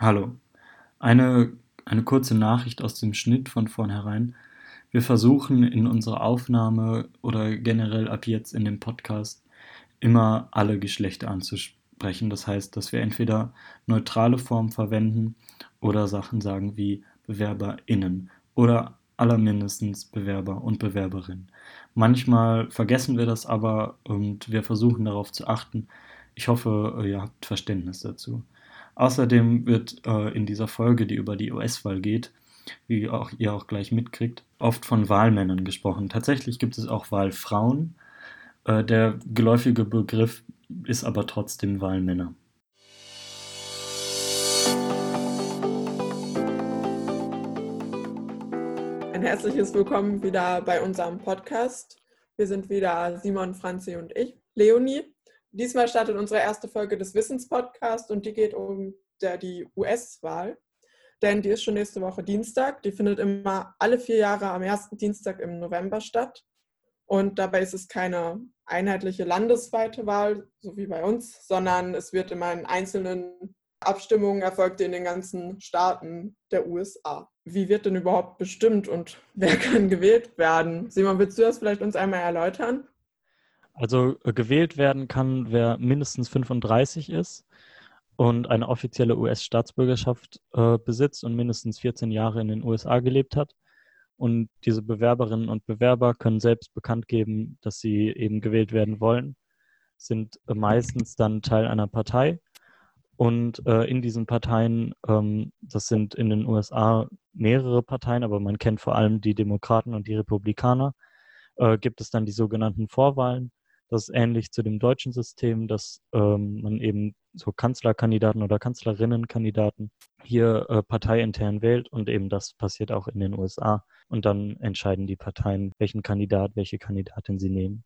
Hallo. Eine, eine kurze Nachricht aus dem Schnitt von vornherein. Wir versuchen in unserer Aufnahme oder generell ab jetzt in dem Podcast immer alle Geschlechter anzusprechen. Das heißt, dass wir entweder neutrale Formen verwenden oder Sachen sagen wie BewerberInnen oder allermindestens Bewerber und Bewerberinnen. Manchmal vergessen wir das aber und wir versuchen darauf zu achten. Ich hoffe, ihr habt Verständnis dazu. Außerdem wird äh, in dieser Folge, die über die US-Wahl geht, wie auch ihr auch gleich mitkriegt, oft von Wahlmännern gesprochen. Tatsächlich gibt es auch Wahlfrauen. Äh, der geläufige Begriff ist aber trotzdem Wahlmänner. Ein herzliches Willkommen wieder bei unserem Podcast. Wir sind wieder Simon, Franzi und ich, Leonie. Diesmal startet unsere erste Folge des Wissenspodcasts und die geht um der, die US-Wahl. Denn die ist schon nächste Woche Dienstag. Die findet immer alle vier Jahre am ersten Dienstag im November statt. Und dabei ist es keine einheitliche landesweite Wahl, so wie bei uns, sondern es wird immer in einzelnen Abstimmungen erfolgt in den ganzen Staaten der USA. Wie wird denn überhaupt bestimmt und wer kann gewählt werden? Simon, willst du das vielleicht uns einmal erläutern? Also äh, gewählt werden kann, wer mindestens 35 ist und eine offizielle US-Staatsbürgerschaft äh, besitzt und mindestens 14 Jahre in den USA gelebt hat. Und diese Bewerberinnen und Bewerber können selbst bekannt geben, dass sie eben gewählt werden wollen, sind äh, meistens dann Teil einer Partei und äh, in diesen Parteien, ähm, das sind in den USA mehrere Parteien, aber man kennt vor allem die Demokraten und die Republikaner, äh, gibt es dann die sogenannten Vorwahlen. Das ist ähnlich zu dem deutschen System, dass ähm, man eben so Kanzlerkandidaten oder Kanzlerinnenkandidaten hier äh, parteiintern wählt und eben das passiert auch in den USA. Und dann entscheiden die Parteien, welchen Kandidat, welche Kandidatin sie nehmen.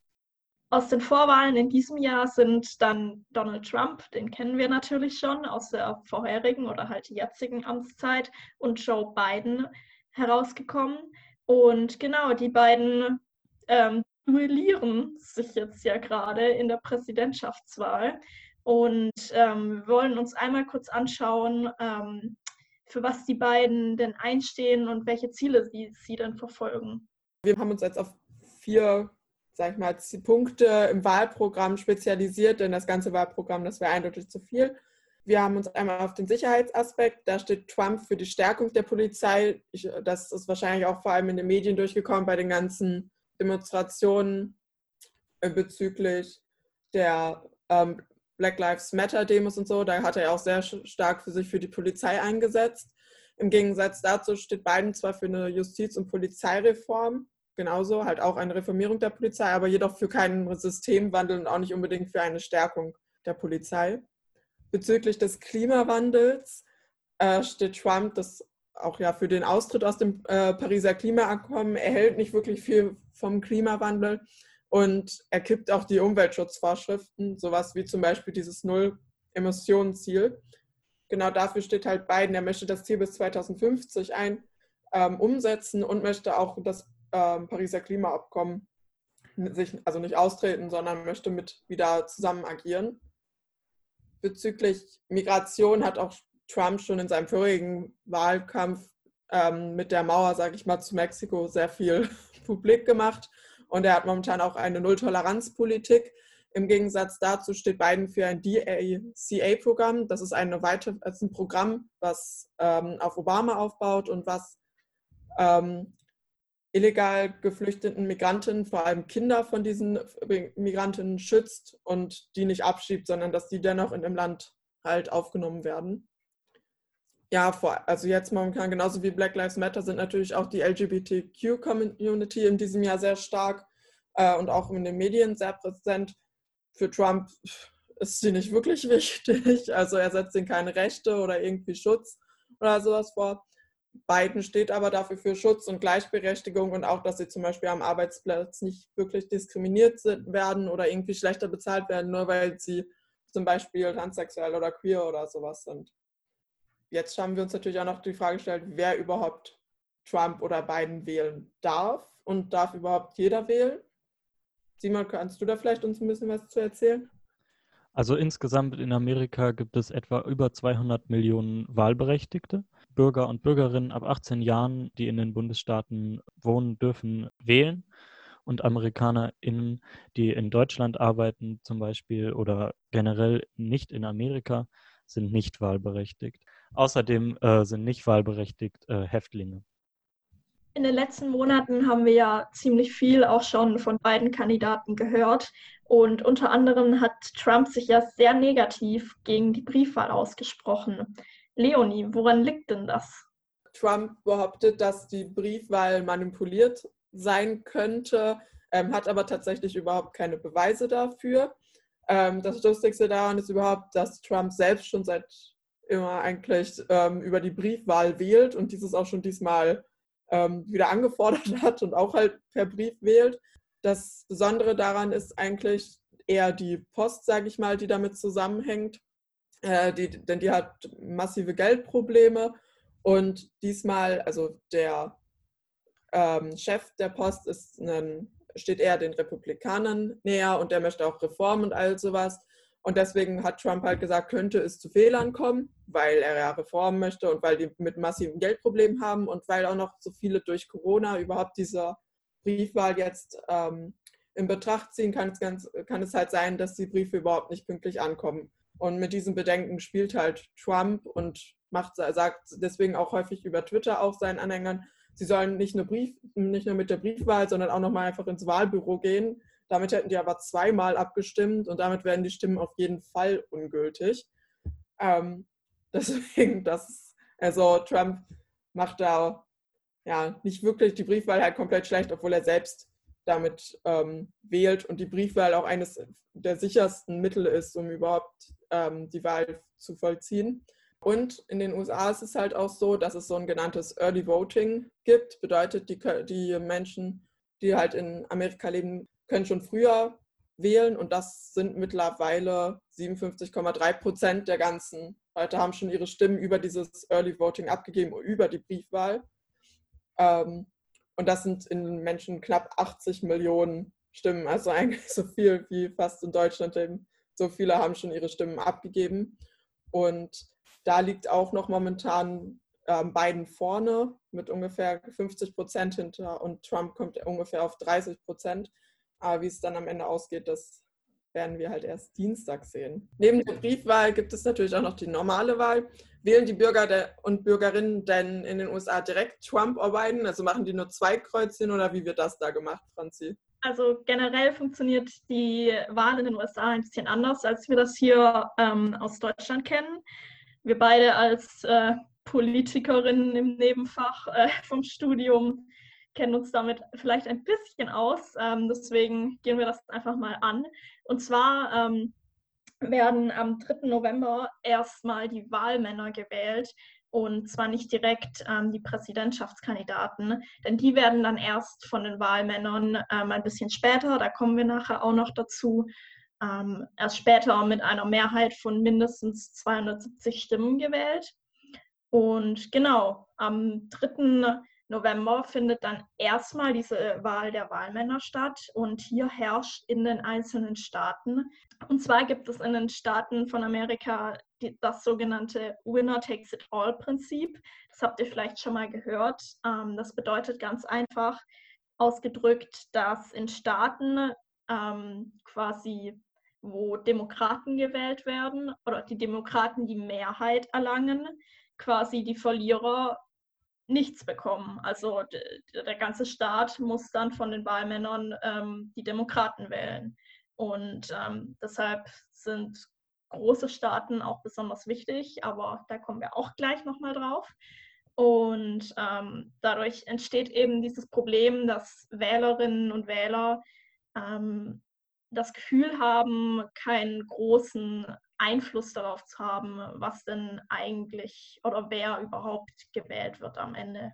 Aus den Vorwahlen in diesem Jahr sind dann Donald Trump, den kennen wir natürlich schon aus der vorherigen oder halt jetzigen Amtszeit, und Joe Biden herausgekommen. Und genau, die beiden ähm, duellieren sich jetzt ja gerade in der Präsidentschaftswahl. Und ähm, wir wollen uns einmal kurz anschauen, ähm, für was die beiden denn einstehen und welche Ziele sie, sie denn verfolgen. Wir haben uns jetzt auf vier sag ich mal, Punkte im Wahlprogramm spezialisiert, denn das ganze Wahlprogramm, das wäre eindeutig zu viel. Wir haben uns einmal auf den Sicherheitsaspekt, da steht Trump für die Stärkung der Polizei. Ich, das ist wahrscheinlich auch vor allem in den Medien durchgekommen bei den ganzen Demonstrationen äh, bezüglich der ähm, Black Lives Matter Demos und so. Da hat er auch sehr stark für sich für die Polizei eingesetzt. Im Gegensatz dazu steht Biden zwar für eine Justiz- und Polizeireform, genauso, halt auch eine Reformierung der Polizei, aber jedoch für keinen Systemwandel und auch nicht unbedingt für eine Stärkung der Polizei. Bezüglich des Klimawandels äh, steht Trump, das auch ja für den Austritt aus dem äh, Pariser Klimaabkommen erhält nicht wirklich viel vom Klimawandel und er kippt auch die Umweltschutzvorschriften, sowas wie zum Beispiel dieses Null-Emissionen-Ziel. Genau dafür steht halt Biden. Er möchte das Ziel bis 2050 ein, ähm, umsetzen und möchte auch das ähm, Pariser Klimaabkommen sich also nicht austreten, sondern möchte mit wieder zusammen agieren. Bezüglich Migration hat auch Trump schon in seinem vorigen Wahlkampf ähm, mit der Mauer, sage ich mal, zu Mexiko sehr viel publik gemacht. Und er hat momentan auch eine Nulltoleranzpolitik. Im Gegensatz dazu steht Biden für ein DACA-Programm. Das ist, eine weitere, ist ein Programm, was ähm, auf Obama aufbaut und was ähm, illegal geflüchteten Migranten, vor allem Kinder von diesen Migranten schützt und die nicht abschiebt, sondern dass die dennoch in dem Land halt aufgenommen werden. Ja, vor, also jetzt momentan genauso wie Black Lives Matter sind natürlich auch die LGBTQ-Community in diesem Jahr sehr stark äh, und auch in den Medien sehr präsent. Für Trump ist sie nicht wirklich wichtig. Also er setzt ihnen keine Rechte oder irgendwie Schutz oder sowas vor. Biden steht aber dafür für Schutz und Gleichberechtigung und auch, dass sie zum Beispiel am Arbeitsplatz nicht wirklich diskriminiert werden oder irgendwie schlechter bezahlt werden, nur weil sie zum Beispiel transsexuell oder queer oder sowas sind. Jetzt haben wir uns natürlich auch noch die Frage gestellt, wer überhaupt Trump oder Biden wählen darf und darf überhaupt jeder wählen? Simon, kannst du da vielleicht uns ein bisschen was zu erzählen? Also insgesamt in Amerika gibt es etwa über 200 Millionen Wahlberechtigte. Bürger und Bürgerinnen ab 18 Jahren, die in den Bundesstaaten wohnen, dürfen wählen. Und AmerikanerInnen, die in Deutschland arbeiten zum Beispiel oder generell nicht in Amerika, sind nicht wahlberechtigt. Außerdem äh, sind nicht wahlberechtigt äh, Häftlinge. In den letzten Monaten haben wir ja ziemlich viel auch schon von beiden Kandidaten gehört. Und unter anderem hat Trump sich ja sehr negativ gegen die Briefwahl ausgesprochen. Leonie, woran liegt denn das? Trump behauptet, dass die Briefwahl manipuliert sein könnte, ähm, hat aber tatsächlich überhaupt keine Beweise dafür. Ähm, das Lustigste daran ist überhaupt, dass Trump selbst schon seit immer eigentlich ähm, über die Briefwahl wählt und dieses auch schon diesmal ähm, wieder angefordert hat und auch halt per Brief wählt. Das Besondere daran ist eigentlich eher die Post, sage ich mal, die damit zusammenhängt. Äh, die, denn die hat massive Geldprobleme. Und diesmal, also der ähm, Chef der Post ist ein, steht eher den Republikanern näher und der möchte auch Reformen und all sowas. Und deswegen hat Trump halt gesagt, könnte es zu Fehlern kommen, weil er ja Reformen möchte und weil die mit massiven Geldproblemen haben und weil auch noch so viele durch Corona überhaupt dieser Briefwahl jetzt ähm, in Betracht ziehen, kann es, ganz, kann es halt sein, dass die Briefe überhaupt nicht pünktlich ankommen. Und mit diesen Bedenken spielt halt Trump und macht, sagt deswegen auch häufig über Twitter auch seinen Anhängern, sie sollen nicht nur, Brief, nicht nur mit der Briefwahl, sondern auch nochmal einfach ins Wahlbüro gehen. Damit hätten die aber zweimal abgestimmt und damit werden die Stimmen auf jeden Fall ungültig. Ähm, deswegen, das, also Trump macht da ja, nicht wirklich die Briefwahl halt komplett schlecht, obwohl er selbst damit ähm, wählt und die Briefwahl auch eines der sichersten Mittel ist, um überhaupt ähm, die Wahl zu vollziehen. Und in den USA ist es halt auch so, dass es so ein genanntes Early Voting gibt. Bedeutet, die, die Menschen, die halt in Amerika leben, können schon früher wählen und das sind mittlerweile 57,3 Prozent der ganzen Leute haben schon ihre Stimmen über dieses Early Voting abgegeben, über die Briefwahl. Ähm, und das sind in Menschen knapp 80 Millionen Stimmen, also eigentlich so viel wie fast in Deutschland eben. So viele haben schon ihre Stimmen abgegeben. Und da liegt auch noch momentan ähm, Biden vorne mit ungefähr 50 Prozent hinter und Trump kommt ungefähr auf 30 Prozent. Aber wie es dann am Ende ausgeht, das werden wir halt erst Dienstag sehen. Neben der Briefwahl gibt es natürlich auch noch die normale Wahl. Wählen die Bürger und Bürgerinnen denn in den USA direkt Trump oder Biden? Also machen die nur zwei Kreuzchen oder wie wird das da gemacht, Franzi? Also generell funktioniert die Wahl in den USA ein bisschen anders, als wir das hier ähm, aus Deutschland kennen. Wir beide als äh, Politikerinnen im Nebenfach äh, vom Studium kennen uns damit vielleicht ein bisschen aus. Ähm, deswegen gehen wir das einfach mal an. Und zwar ähm, werden am 3. November erstmal die Wahlmänner gewählt und zwar nicht direkt ähm, die Präsidentschaftskandidaten, denn die werden dann erst von den Wahlmännern ähm, ein bisschen später, da kommen wir nachher auch noch dazu, ähm, erst später mit einer Mehrheit von mindestens 270 Stimmen gewählt. Und genau, am 3. November findet dann erstmal diese Wahl der Wahlmänner statt und hier herrscht in den einzelnen Staaten. Und zwar gibt es in den Staaten von Amerika die, das sogenannte Winner Takes It All Prinzip. Das habt ihr vielleicht schon mal gehört. Ähm, das bedeutet ganz einfach ausgedrückt, dass in Staaten ähm, quasi wo Demokraten gewählt werden oder die Demokraten die Mehrheit erlangen, quasi die Verlierer nichts bekommen. Also der ganze Staat muss dann von den Wahlmännern ähm, die Demokraten wählen. Und ähm, deshalb sind große Staaten auch besonders wichtig, aber da kommen wir auch gleich nochmal drauf. Und ähm, dadurch entsteht eben dieses Problem, dass Wählerinnen und Wähler ähm, das Gefühl haben, keinen großen Einfluss darauf zu haben, was denn eigentlich oder wer überhaupt gewählt wird am Ende.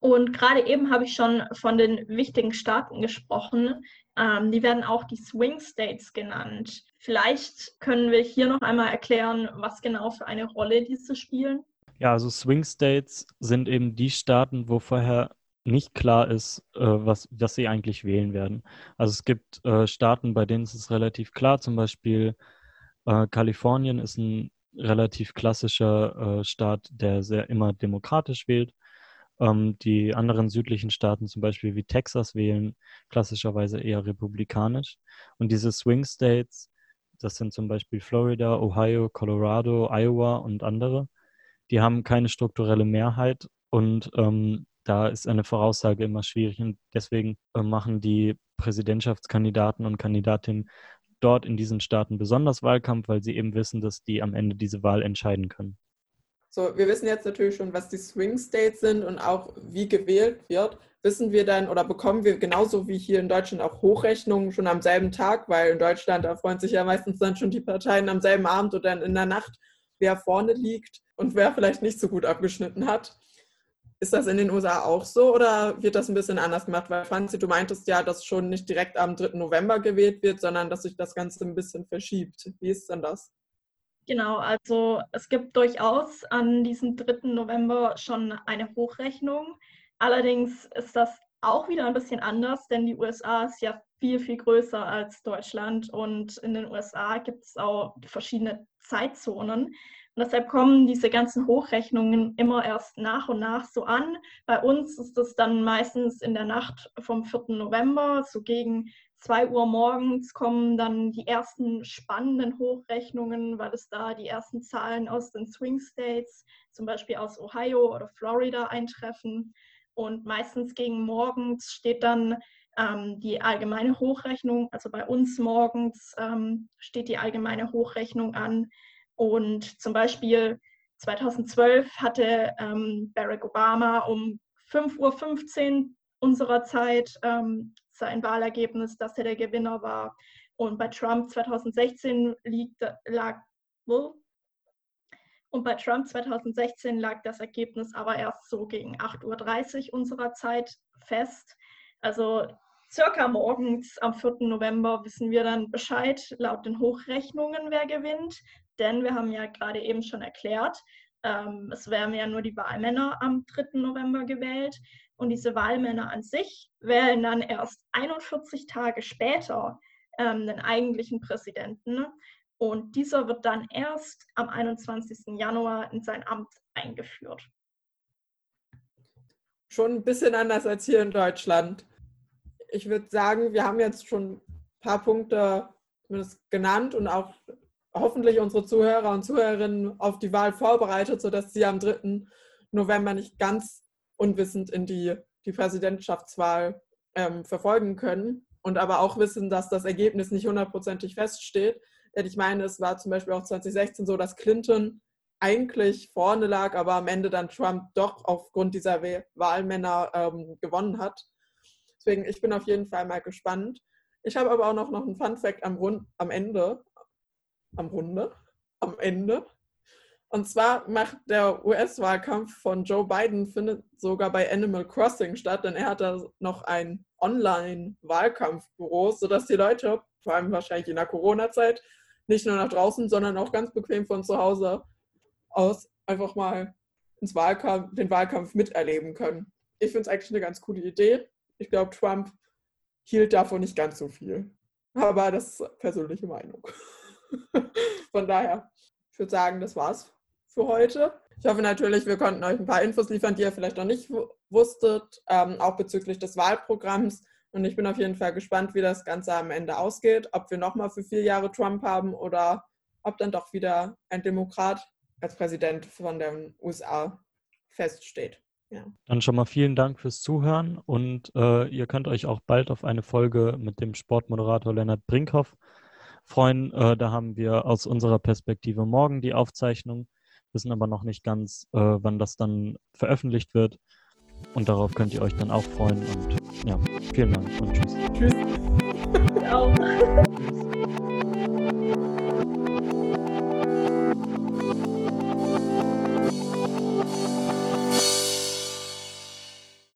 Und gerade eben habe ich schon von den wichtigen Staaten gesprochen. Ähm, die werden auch die Swing States genannt. Vielleicht können wir hier noch einmal erklären, was genau für eine Rolle diese spielen. Ja, also Swing States sind eben die Staaten, wo vorher nicht klar ist, äh, was, was sie eigentlich wählen werden. Also es gibt äh, Staaten, bei denen ist es relativ klar, zum Beispiel Äh, Kalifornien ist ein relativ klassischer äh, Staat, der sehr immer demokratisch wählt. Ähm, die anderen südlichen Staaten, zum Beispiel wie Texas, wählen klassischerweise eher republikanisch. Und diese Swing States, das sind zum Beispiel Florida, Ohio, Colorado, Iowa und andere, die haben keine strukturelle Mehrheit und ähm, da ist eine Voraussage immer schwierig und deswegen äh, machen die Präsidentschaftskandidaten und Kandidatinnen dort in diesen Staaten besonders Wahlkampf, weil sie eben wissen, dass die am Ende diese Wahl entscheiden können. So, wir wissen jetzt natürlich schon, was die Swing States sind und auch wie gewählt wird. Wissen wir dann oder bekommen wir genauso wie hier in Deutschland auch Hochrechnungen schon am selben Tag, weil in Deutschland da freuen sich ja meistens dann schon die Parteien am selben Abend oder in der Nacht, wer vorne liegt und wer vielleicht nicht so gut abgeschnitten hat. Ist das in den USA auch so oder wird das ein bisschen anders gemacht? Weil Franzi, du meintest ja, dass schon nicht direkt am 3. November gewählt wird, sondern dass sich das Ganze ein bisschen verschiebt. Wie ist denn das? Genau, also es gibt durchaus an diesem 3. November schon eine Hochrechnung. Allerdings ist das auch wieder ein bisschen anders, denn die USA ist ja viel, viel größer als Deutschland und in den USA gibt es auch verschiedene Zeitzonen. Und deshalb kommen diese ganzen Hochrechnungen immer erst nach und nach so an. Bei uns ist das dann meistens in der Nacht vom 4. November, so gegen 2 Uhr morgens kommen dann die ersten spannenden Hochrechnungen, weil es da die ersten Zahlen aus den Swing States, zum Beispiel aus Ohio oder Florida, eintreffen. Und meistens gegen morgens steht dann ähm, die allgemeine Hochrechnung, also bei uns morgens ähm, steht die allgemeine Hochrechnung an, und zum Beispiel 2012 hatte ähm, Barack Obama um 5.15 Uhr unserer Zeit ähm, sein Wahlergebnis, dass er der Gewinner war. Und bei Trump 2016 liegt, lag, und bei Trump 2016 lag das Ergebnis aber erst so gegen 8.30 Uhr unserer Zeit fest. Also circa morgens am 4. November wissen wir dann Bescheid laut den Hochrechnungen, wer gewinnt denn wir haben ja gerade eben schon erklärt, ähm, es werden ja nur die Wahlmänner am 3. November gewählt und diese Wahlmänner an sich wählen dann erst 41 Tage später ähm, den eigentlichen Präsidenten und dieser wird dann erst am 21. Januar in sein Amt eingeführt. Schon ein bisschen anders als hier in Deutschland. Ich würde sagen, wir haben jetzt schon ein paar Punkte genannt und auch hoffentlich unsere Zuhörer und Zuhörerinnen auf die Wahl vorbereitet, sodass sie am 3. November nicht ganz unwissend in die, die Präsidentschaftswahl ähm, verfolgen können und aber auch wissen, dass das Ergebnis nicht hundertprozentig feststeht. Denn ich meine, es war zum Beispiel auch 2016 so, dass Clinton eigentlich vorne lag, aber am Ende dann Trump doch aufgrund dieser Wahlmänner ähm, gewonnen hat. Deswegen, ich bin auf jeden Fall mal gespannt. Ich habe aber auch noch, noch einen Fun Fact am, am Ende am Runde, am Ende. Und zwar macht der US-Wahlkampf von Joe Biden findet sogar bei Animal Crossing statt, denn er hat da noch ein Online-Wahlkampfbüro, sodass die Leute, vor allem wahrscheinlich in der Corona-Zeit, nicht nur nach draußen, sondern auch ganz bequem von zu Hause aus einfach mal ins Wahlkampf, den Wahlkampf miterleben können. Ich finde es eigentlich eine ganz coole Idee. Ich glaube, Trump hielt davon nicht ganz so viel. Aber das ist persönliche Meinung. Von daher, ich würde sagen, das war's für heute. Ich hoffe natürlich, wir konnten euch ein paar Infos liefern, die ihr vielleicht noch nicht wusstet, ähm, auch bezüglich des Wahlprogramms. Und ich bin auf jeden Fall gespannt, wie das Ganze am Ende ausgeht, ob wir nochmal für vier Jahre Trump haben oder ob dann doch wieder ein Demokrat als Präsident von den USA feststeht. Ja. Dann schon mal vielen Dank fürs Zuhören und äh, ihr könnt euch auch bald auf eine Folge mit dem Sportmoderator Lennart Brinkhoff freuen. Äh, da haben wir aus unserer Perspektive morgen die Aufzeichnung, wissen aber noch nicht ganz, äh, wann das dann veröffentlicht wird. Und darauf könnt ihr euch dann auch freuen. Und ja, vielen Dank und tschüss. Tschüss.